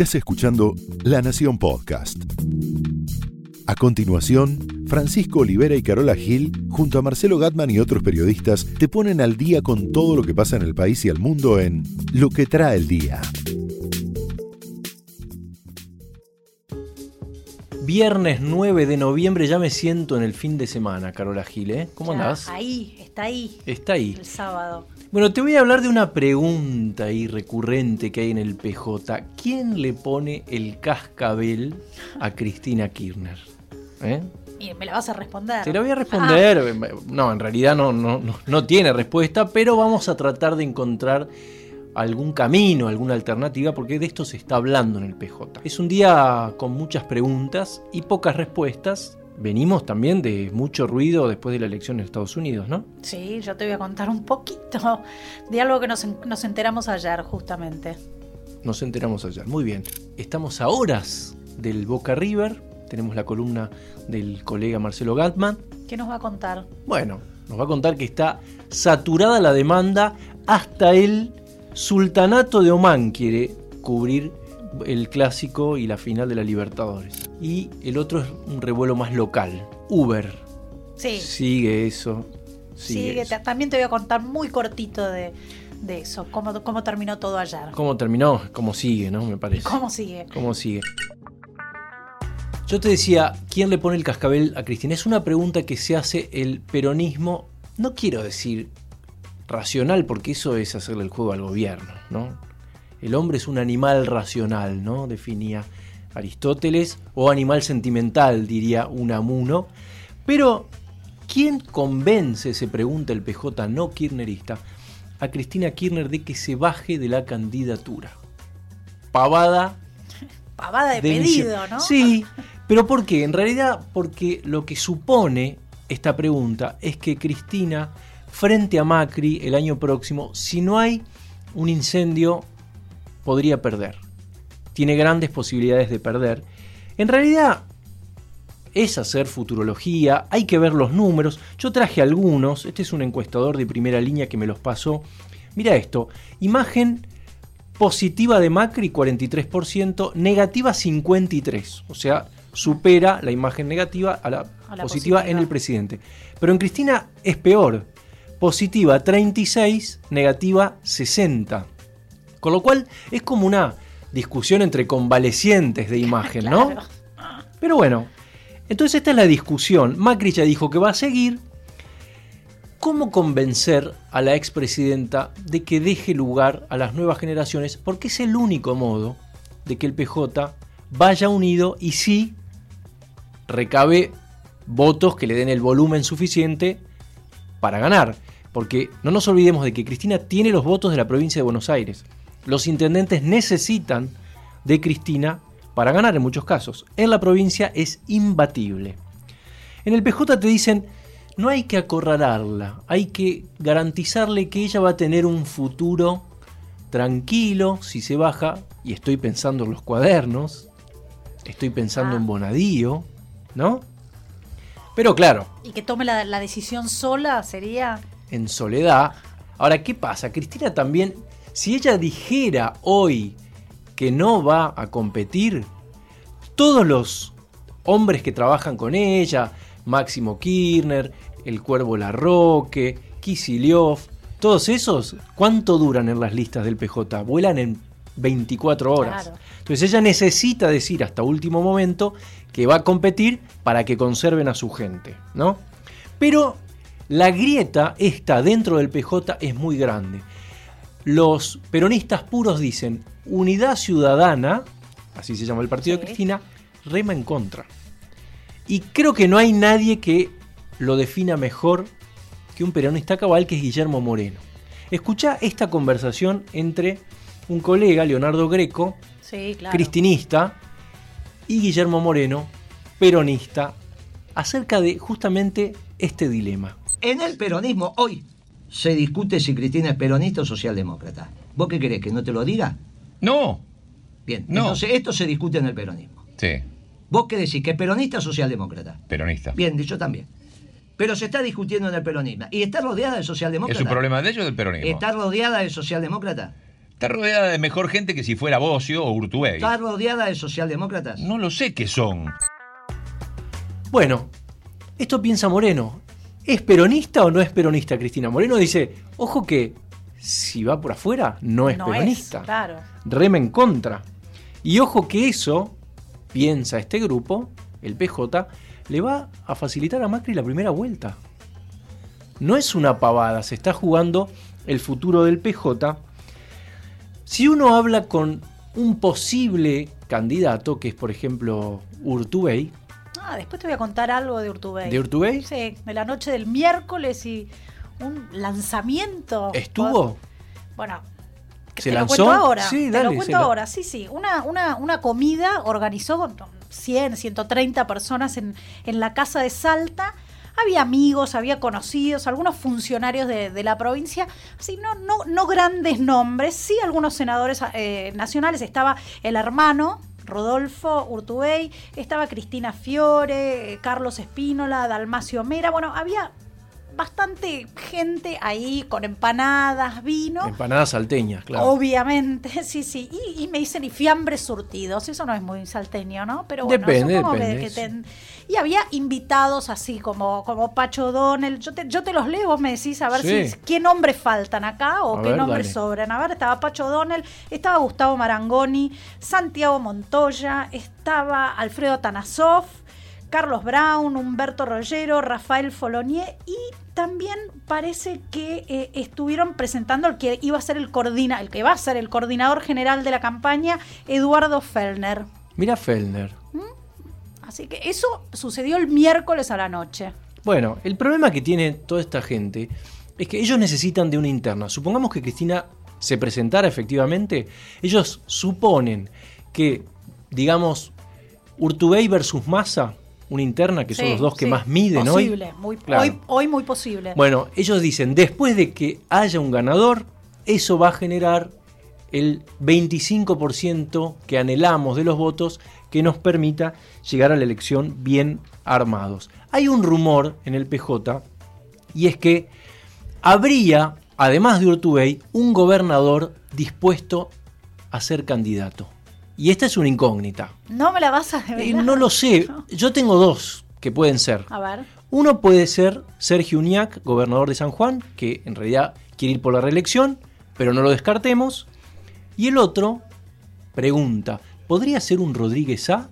Estás escuchando La Nación Podcast. A continuación, Francisco Olivera y Carola Gil, junto a Marcelo Gatman y otros periodistas, te ponen al día con todo lo que pasa en el país y el mundo en Lo que trae el día. Viernes 9 de noviembre, ya me siento en el fin de semana, Carola Gil, ¿eh? ¿Cómo Ya, andás? Ahí, está ahí. Está ahí. El sábado. Bueno, te voy a hablar de una pregunta ahí recurrente que hay en el PJ. ¿Quién le pone el cascabel a Cristina Kirchner? ¿Eh? Y me la vas a responder. Te la voy a responder. Ah. No, en realidad no, no, no, no tiene respuesta, pero vamos a tratar de encontrar algún camino, alguna alternativa, porque de esto se está hablando en el PJ. Es un día con muchas preguntas y pocas respuestas. Venimos también de mucho ruido después de la elección en Estados Unidos, ¿no? Sí, yo te voy a contar un poquito de algo que nos, nos enteramos ayer, justamente. Nos enteramos ayer. Muy bien. Estamos a horas del Boca River. Tenemos la columna del colega Marcelo Gatman. ¿Qué nos va a contar? Bueno, nos va a contar que está saturada la demanda. Hasta el Sultanato de Omán quiere cubrir el clásico y la final de la Libertadores. Y el otro es un revuelo más local. Uber. Sí, Sigue eso. Sigue sigue, eso. te- también te voy a contar muy cortito de, de eso, cómo, cómo terminó todo ayer. ¿Cómo terminó? ¿Cómo sigue, no? Me parece. ¿Cómo sigue? ¿Cómo sigue? Yo te decía, ¿quién le pone el cascabel a Cristina? Es una pregunta que se hace el peronismo, no quiero decir racional, porque eso es hacerle el juego al gobierno, ¿no? El hombre es un animal racional, ¿no? Definía Aristóteles, o animal sentimental, diría Unamuno. Pero, ¿quién convence, se pregunta el PJ no kirchnerista, a Cristina Kirchner de que se baje de la candidatura? Pavada Pavada de de inicio. pedido, ¿no? Sí, pero ¿por qué? En realidad, porque lo que supone esta pregunta es que Cristina, frente a Macri el año próximo, si no hay un incendio, podría perder. Tiene grandes posibilidades de perder. En realidad, es hacer futurología, hay que ver los números. Yo traje algunos, este es un encuestador de primera línea que me los pasó. Mira esto, imagen positiva de Macri 43%, negativa 53%, o sea, supera la imagen negativa a la, A la positiva, en el presidente. Pero en Cristina es peor, positiva 36, negativa 60. Con lo cual es como una discusión entre convalecientes de imagen, ¿no? Claro. Pero bueno, entonces esta es la discusión. Macri ya dijo que va a seguir. ¿Cómo convencer a la expresidenta de que deje lugar a las nuevas generaciones? Porque es el único modo de que el PJ vaya unido y sí recabe votos que le den el volumen suficiente para ganar. Porque no nos olvidemos de que Cristina tiene los votos de la provincia de Buenos Aires. Los intendentes necesitan de Cristina para ganar en muchos casos. En la provincia es imbatible. En el PJ te dicen, no hay que acorralarla, hay que garantizarle que ella va a tener un futuro tranquilo si se baja, y estoy pensando en los cuadernos, estoy pensando Ah. en Bonadío, ¿no? Pero claro, Y que tome la, la decisión sola sería. en soledad. Ahora, ¿qué pasa? Cristina también, si ella dijera hoy que no va a competir, todos los hombres que trabajan con ella, Máximo Kirchner, el Cuervo Larroque, Kicillof, todos esos, ¿cuánto duran en las listas del PJ? Vuelan en 24 horas. Claro. Entonces ella necesita decir hasta último momento que va a competir para que conserven a su gente, ¿no? Pero la grieta esta dentro del PJ es muy grande. Los peronistas puros dicen unidad ciudadana, así se llama el partido de. Cristina, rema en contra. Y creo que no hay nadie que lo defina mejor que un peronista cabal que es Guillermo Moreno. Escucha esta conversación entre un colega, Leonardo Greco, Sí, claro. cristinista, y Guillermo Moreno, peronista, acerca de justamente este dilema. En el peronismo hoy se discute si Cristina es peronista o socialdemócrata. ¿Vos qué querés? ¿Que no te lo diga? No. Bien, No. entonces esto se discute en el peronismo. Sí, ¿Vos qué decís? ¿Que es peronista o socialdemócrata? peronista. Bien, yo también. Pero se está discutiendo en el peronismo. ¿Y está rodeada de ¿Es socialdemócratas? un problema de ellos o del peronismo? ¿Está rodeada de socialdemócratas? Está rodeada de mejor gente que si fuera Bocio o Urtubey. ¿Está rodeada de socialdemócratas? No lo sé qué son. Bueno, esto piensa Moreno. ¿Es peronista o no es peronista Cristina? Moreno dice, ojo que si va por afuera, no es No peronista. es, claro. Rema en contra. Y ojo que eso, piensa este grupo, el PJ, le va a facilitar a Macri la primera vuelta. No es una pavada, se está jugando el futuro del PJ. Si uno habla con un posible candidato, que es por ejemplo Urtubey, Ah, después te voy a contar algo de Urtubey. ¿de Urtubey? Sí, de la noche del miércoles y un lanzamiento. ¿Estuvo? Bueno, que ¿Se te lanzó? lo cuento ahora. Sí, te dale, lo cuento ahora. Sí, sí. Una, una, una comida organizó 100, 130 personas en, en la casa de Salta. Había amigos, había conocidos, algunos funcionarios de, de la provincia, así no, no, no grandes nombres, sí algunos senadores eh, nacionales. Estaba el hermano Rodolfo Urtubey, estaba Cristina Fiore, eh, Carlos Espínola, Dalmacio Mera. Bueno, había bastante gente ahí con empanadas, vino. Empanadas salteñas, claro. Obviamente, sí, sí. Y, y me dicen, y fiambres surtidos. Eso no es muy salteño, ¿no? Pero bueno, Depende, depende. que ten- Y había invitados así como, como Pacho Donel. Yo te, yo te los leo, vos me decís a ver Sí. si qué nombres faltan acá o A qué ver, nombres dale. sobran. A ver, estaba Pacho Donel, estaba Gustavo Marangoni, Santiago Montoya, estaba Alfredo Tanasov. Carlos Brown, Humberto Rollero, Rafael Folonier y también parece que eh, estuvieron presentando el que iba a ser el coordina, el que va a ser el coordinador general de la campaña, Eduardo Fellner. Mira Fellner. Así que eso sucedió el miércoles a la noche. Bueno, el problema que tiene toda esta gente es que ellos necesitan de una interna. Supongamos que Cristina se presentara efectivamente. Ellos suponen que, digamos, Urtubey versus Massa, una interna, que son los dos que sí. más miden posible, hoy. Muy, Claro. hoy. Hoy muy posible. Bueno, ellos dicen, después de que haya un ganador, eso va a generar el 25% que anhelamos de los votos que nos permita llegar a la elección bien armados. Hay un rumor en el PJ y es que habría, además de Urtubey, un gobernador dispuesto a ser candidato. Y esta es una incógnita. no me la vas a Eh, no lo sé, yo tengo dos que pueden ser. A ver. Uno puede ser Sergio Uñac, gobernador de San Juan, que en realidad quiere ir por la reelección, pero no lo descartemos. Y el otro pregunta, ¿podría ser un Rodríguez A?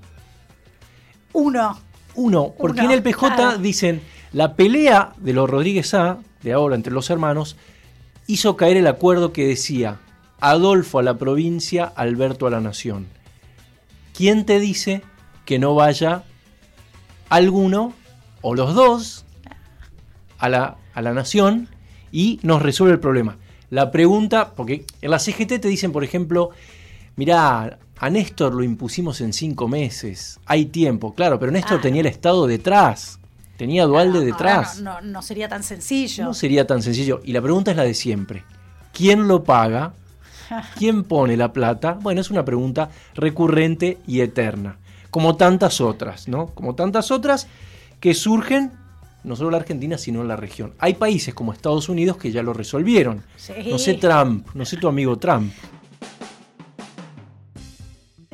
Uno. Uno, porque Uno, en el PJ claro. dicen, la pelea de los Rodríguez A, de ahora entre los hermanos, hizo caer el acuerdo que decía, Adolfo a la provincia, Alberto a la nación. ¿Quién te dice que no vaya alguno o los dos a la, a la nación y nos resuelve el problema? La pregunta, porque en la CGT te dicen, por ejemplo, mirá, a Néstor lo impusimos en cinco meses, hay tiempo, claro, pero Néstor Ah. tenía el Estado detrás, tenía Dualde No, detrás. No, no, no sería tan sencillo. No sería tan sencillo. Y la pregunta es la de siempre. ¿Quién lo paga? ¿Quién pone la plata? Bueno, es una pregunta recurrente y eterna. Como tantas otras, ¿no? Como tantas otras que surgen no solo en la Argentina, sino en la región. Hay países como Estados Unidos que ya lo resolvieron. Sí. No sé Trump, no sé tu amigo Trump.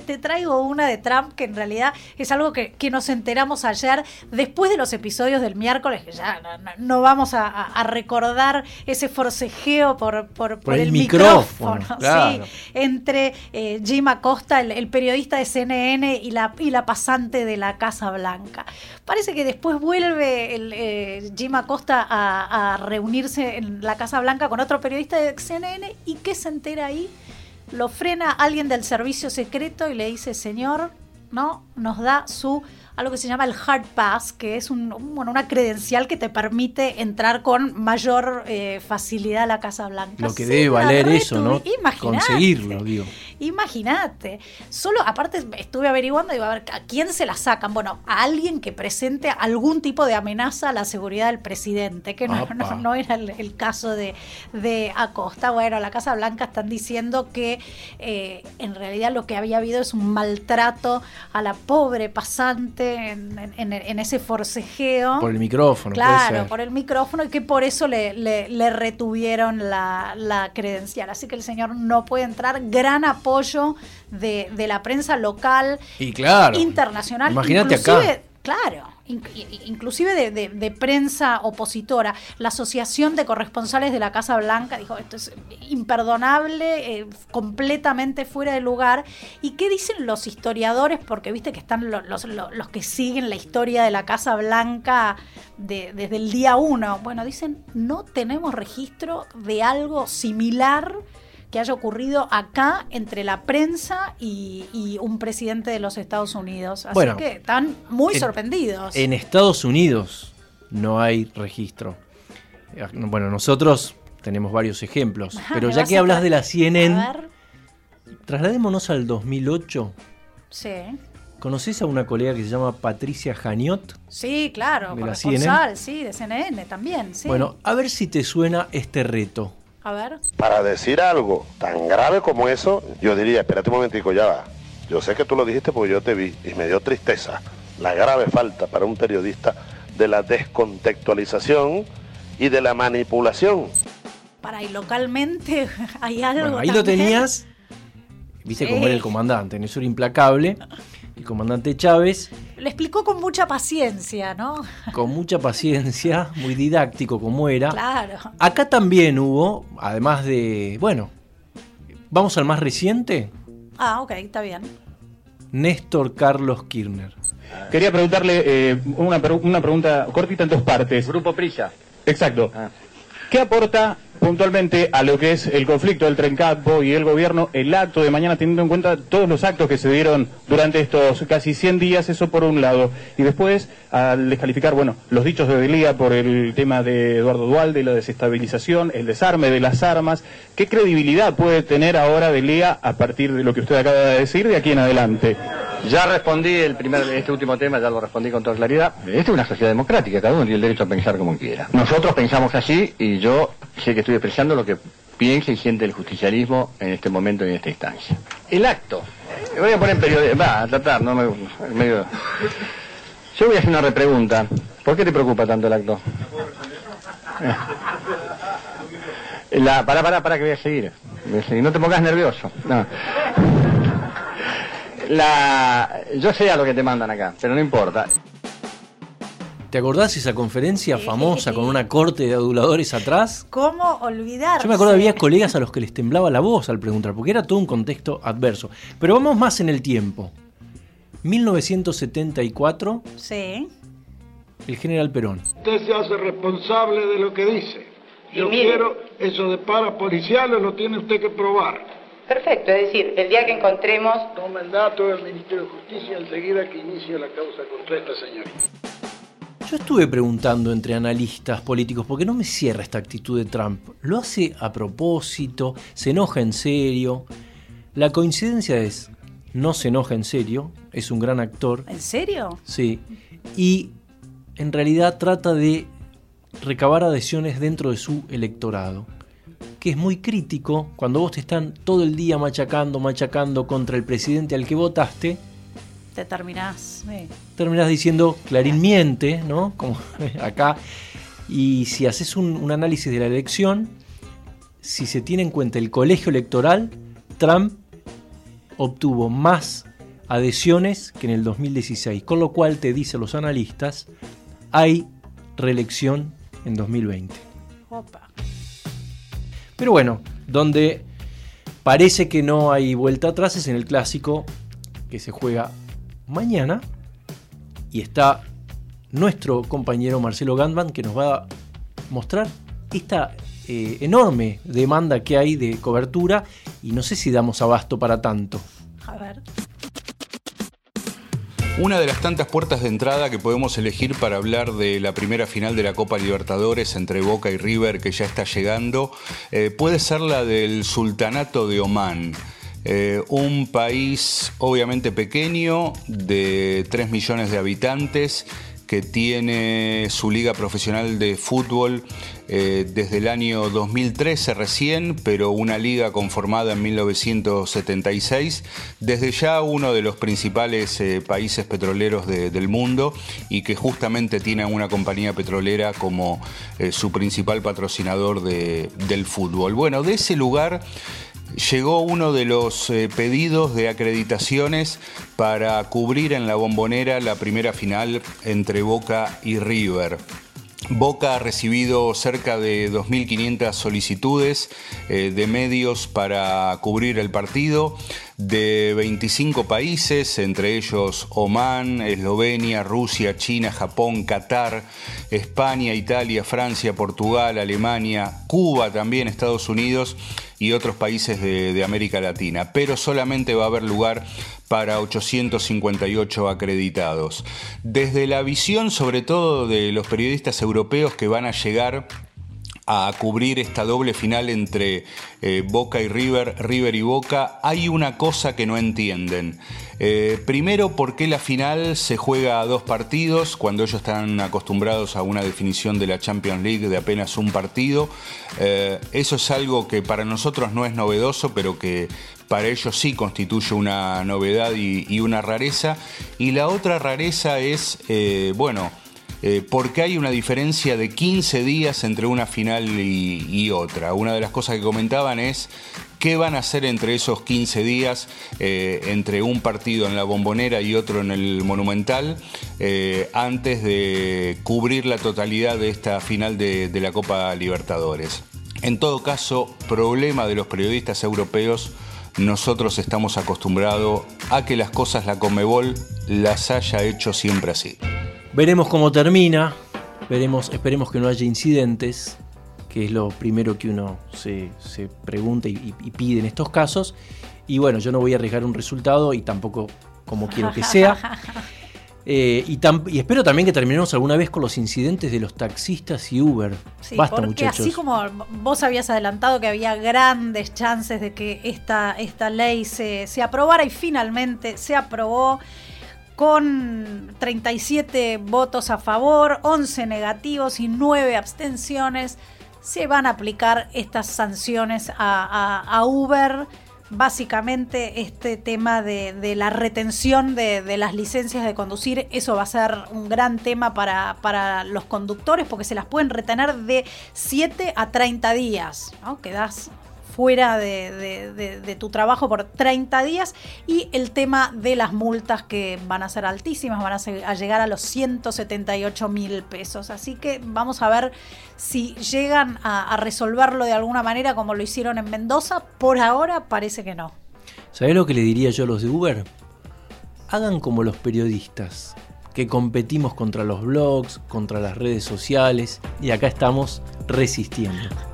Te traigo una de Trump que en realidad es algo que, que nos enteramos ayer después de los episodios del miércoles, que ya no, no- no vamos a, recordar ese forcejeo por, por, por el el, micrófono, micrófono, claro. sí, entre eh, Jim Acosta, el, el periodista de CNN, y la, y la pasante de la Casa Blanca. Parece que después vuelve el, eh, Jim Acosta a, a reunirse en la Casa Blanca con otro periodista de CNN y ¿qué se entera ahí? Lo frena alguien del servicio secreto y le dice, señor, ¿no? Nos da su algo que se llama el hard pass, que es un, bueno, una credencial que te permite entrar con mayor eh, facilidad a la Casa Blanca. Lo que Sí, debe valer eso, ¿no? Imaginate. Conseguirlo, digo. Imagínate. Solo, aparte, estuve averiguando, digo, a ver, ¿a quién se la sacan? Bueno, a alguien que presente algún tipo de amenaza a la seguridad del presidente, que no, Apa. no, no era el, el caso de, de Acosta. Bueno, la Casa Blanca están diciendo que eh, en realidad lo que había habido es un maltrato a la pobre pasante en, en- en ese forcejeo. Por el micrófono, puede Claro, ser. por el micrófono y que por eso le, le- le retuvieron la, la credencial. Así que el señor no puede entrar. Gran apoyo de, de la prensa local, Y claro. internacional. Imagínate acá. Claro, inclusive de, prensa opositora. La Asociación de Corresponsales de la Casa Blanca dijo, esto es imperdonable, eh, completamente fuera de lugar. ¿Y qué dicen los historiadores? Porque viste que están lo- los, lo- los que siguen la historia de la Casa Blanca de- desde el día uno. Bueno, dicen, no tenemos registro de algo similar que haya ocurrido acá entre la prensa y, y un presidente de los Estados Unidos. Así Bueno, que están muy en- sorprendidos. En Estados Unidos no hay registro. Eh, Bueno, nosotros tenemos varios ejemplos, Ajá, pero ¿me ya que hablas de la CNN, A ver, trasladémonos al 2008. sí. ¿Conoces a una colega que se llama Patricia Janiot? Sí, claro, ¿De la corresponsal, sí, de CNN también, sí. Bueno, a ver si te suena este reto. A ver. Para decir algo tan grave como eso, yo diría, espérate un momentico, ya va. Yo sé que tú lo dijiste porque yo te vi y me dio tristeza. La grave falta para un periodista de la descontextualización y de la manipulación. Para y localmente hay algo. Bueno, ahí lo tenías. Viste Sí. cómo era el comandante, en eso era implacable. El comandante Chávez, Le explicó con mucha paciencia, ¿no? con mucha paciencia, muy didáctico como era. Claro. Acá también hubo, además de, bueno, vamos al más reciente, Ah, ok, está bien. Néstor Carlos Kirchner. Quería preguntarle eh, una, pregunta cortita en dos partes. Grupo Prisa. Exacto. Ah. ¿Qué aporta puntualmente a lo que es el conflicto del Trencatpo y el gobierno el acto de mañana, teniendo en cuenta todos los actos que se dieron durante estos casi 100 días? Eso por un lado. Y después, al descalificar, bueno, los dichos de Delía por el tema de Eduardo Dualde, la desestabilización, el desarme de las armas, ¿qué credibilidad puede tener ahora Delía a partir de lo que usted acaba de decir de aquí en adelante? Ya respondí el primer, este último tema, ya lo respondí con toda claridad. Esta es una sociedad democrática, cada uno tiene el derecho a pensar como quiera. Nosotros pensamos así y yo sé que estoy expresando lo que piensa y siente el justicialismo en este momento y en esta instancia. El acto. Voy a poner en periodismo, va, a tratar, no me... medio- Yo voy a hacer una repregunta. ¿Por qué te preocupa tanto el acto? Eh. La, pará, pará, pará, que voy a seguir. Voy a seguir. No te pongas nervioso. No. La, yo sé a lo que te mandan acá, pero no importa. ¿Te acordás esa conferencia famosa con una corte de aduladores atrás? ¿Cómo olvidar? Yo me acuerdo había colegas a los que les temblaba la voz al preguntar, porque era todo un contexto adverso. Pero vamos más en el tiempo. 1974, Sí. el general Perón. Usted se hace responsable de lo que dice. Yo mire. quiero eso de paras policiales, lo tiene usted que probar. Perfecto, es decir, el día que encontremos Toma el dato del Ministerio de Justicia enseguida que inicie la causa contra esta señorita. Yo estuve preguntando entre analistas políticos, porque no me cierra esta actitud de Trump. ¿Lo hace a propósito? ¿Se enoja en serio? La coincidencia es, no se enoja en serio, es un gran actor, ¿En serio? sí, y en realidad trata de recabar adhesiones dentro de su electorado, que es muy crítico cuando vos te están todo el día machacando, machacando contra el presidente al que votaste, Te terminás. terminás diciendo Clarín miente, ¿no? Como acá. Y si haces un, un análisis de la elección, si se tiene en cuenta el colegio electoral, Trump obtuvo más adhesiones que en el 2016, con lo cual te dicen los analistas, hay reelección en 2020. Opa. Pero bueno, donde parece que no hay vuelta atrás es en el clásico que se juega mañana y está nuestro compañero Marcelo Gandman que nos va a mostrar esta eh, enorme demanda que hay de cobertura y no sé si damos abasto para tanto. A ver. Una de las tantas puertas de entrada que podemos elegir para hablar de la primera final de la Copa Libertadores entre Boca y River que ya está llegando eh, puede ser la del Sultanato de Omán. Eh, un país obviamente pequeño de 3 millones de habitantes que tiene su liga profesional de fútbol eh, desde el año 2013 recién, pero una liga conformada en 1976, desde ya uno de los principales eh, países petroleros del mundo y que justamente tiene una compañía petrolera como su principal patrocinador del fútbol. Bueno, de ese lugar llegó uno de los pedidos de acreditaciones para cubrir en la bombonera la primera final entre Boca y River. Boca ha recibido cerca de 2.500 solicitudes eh, de medios para cubrir el partido de 25 países, entre ellos Omán, Eslovenia, Rusia, China, Japón, Qatar, España, Italia, Francia, Portugal, Alemania, Cuba también, Estados Unidos y otros países de, América Latina. Pero solamente va a haber lugar para 858 acreditados. Desde la visión sobre todo de los periodistas europeos que van a llegar a cubrir esta doble final entre eh, Boca y River, River y Boca, hay una cosa que no entienden. Eh, primero, ¿por qué la final se juega a dos partidos cuando ellos están acostumbrados a una definición de la Champions League de apenas un partido? Eh, eso es algo que para nosotros no es novedoso, pero que para ellos sí constituye una novedad y, una rareza. Y la otra rareza es, bueno, eh, porque hay una diferencia de 15 días entre una final y, otra. Una de las cosas que comentaban es qué van a hacer entre esos 15 días, eh, entre un partido en la bombonera y otro en el monumental, eh, antes de cubrir la totalidad de esta final de, de la Copa Libertadores. En todo caso, problema de los periodistas europeos nosotros estamos acostumbrados a que las cosas la Comebol las haya hecho siempre así. Veremos cómo termina, veremos, esperemos que no haya incidentes, que es lo primero que uno se, pregunta y, pide en estos casos. Y bueno, yo no voy a arriesgar un resultado y tampoco como quiero que sea. Eh, y, espero también que terminemos alguna vez con los incidentes de los taxistas y Uber. Sí, porque así como vos habías adelantado que había grandes chances de que esta, esta ley se, se aprobara y finalmente se aprobó con 37 votos a favor, 11 negativos y 9 abstenciones, se van a aplicar estas sanciones a, Uber. Básicamente este tema de, la retención de, las licencias de conducir, eso va a ser un gran tema para, los conductores porque se las pueden retener de 7 a 30 días, ¿no? Quedás fuera de, tu trabajo por 30 días y el tema de las multas que van a ser altísimas, van a, llegar a los 178 mil pesos. Así que vamos a ver si llegan a, resolverlo de alguna manera como lo hicieron en Mendoza. Por ahora parece que no. ¿Sabés lo que le diría yo a los de Uber? Hagan como los periodistas, que competimos contra los blogs, contra las redes sociales y acá estamos resistiendo.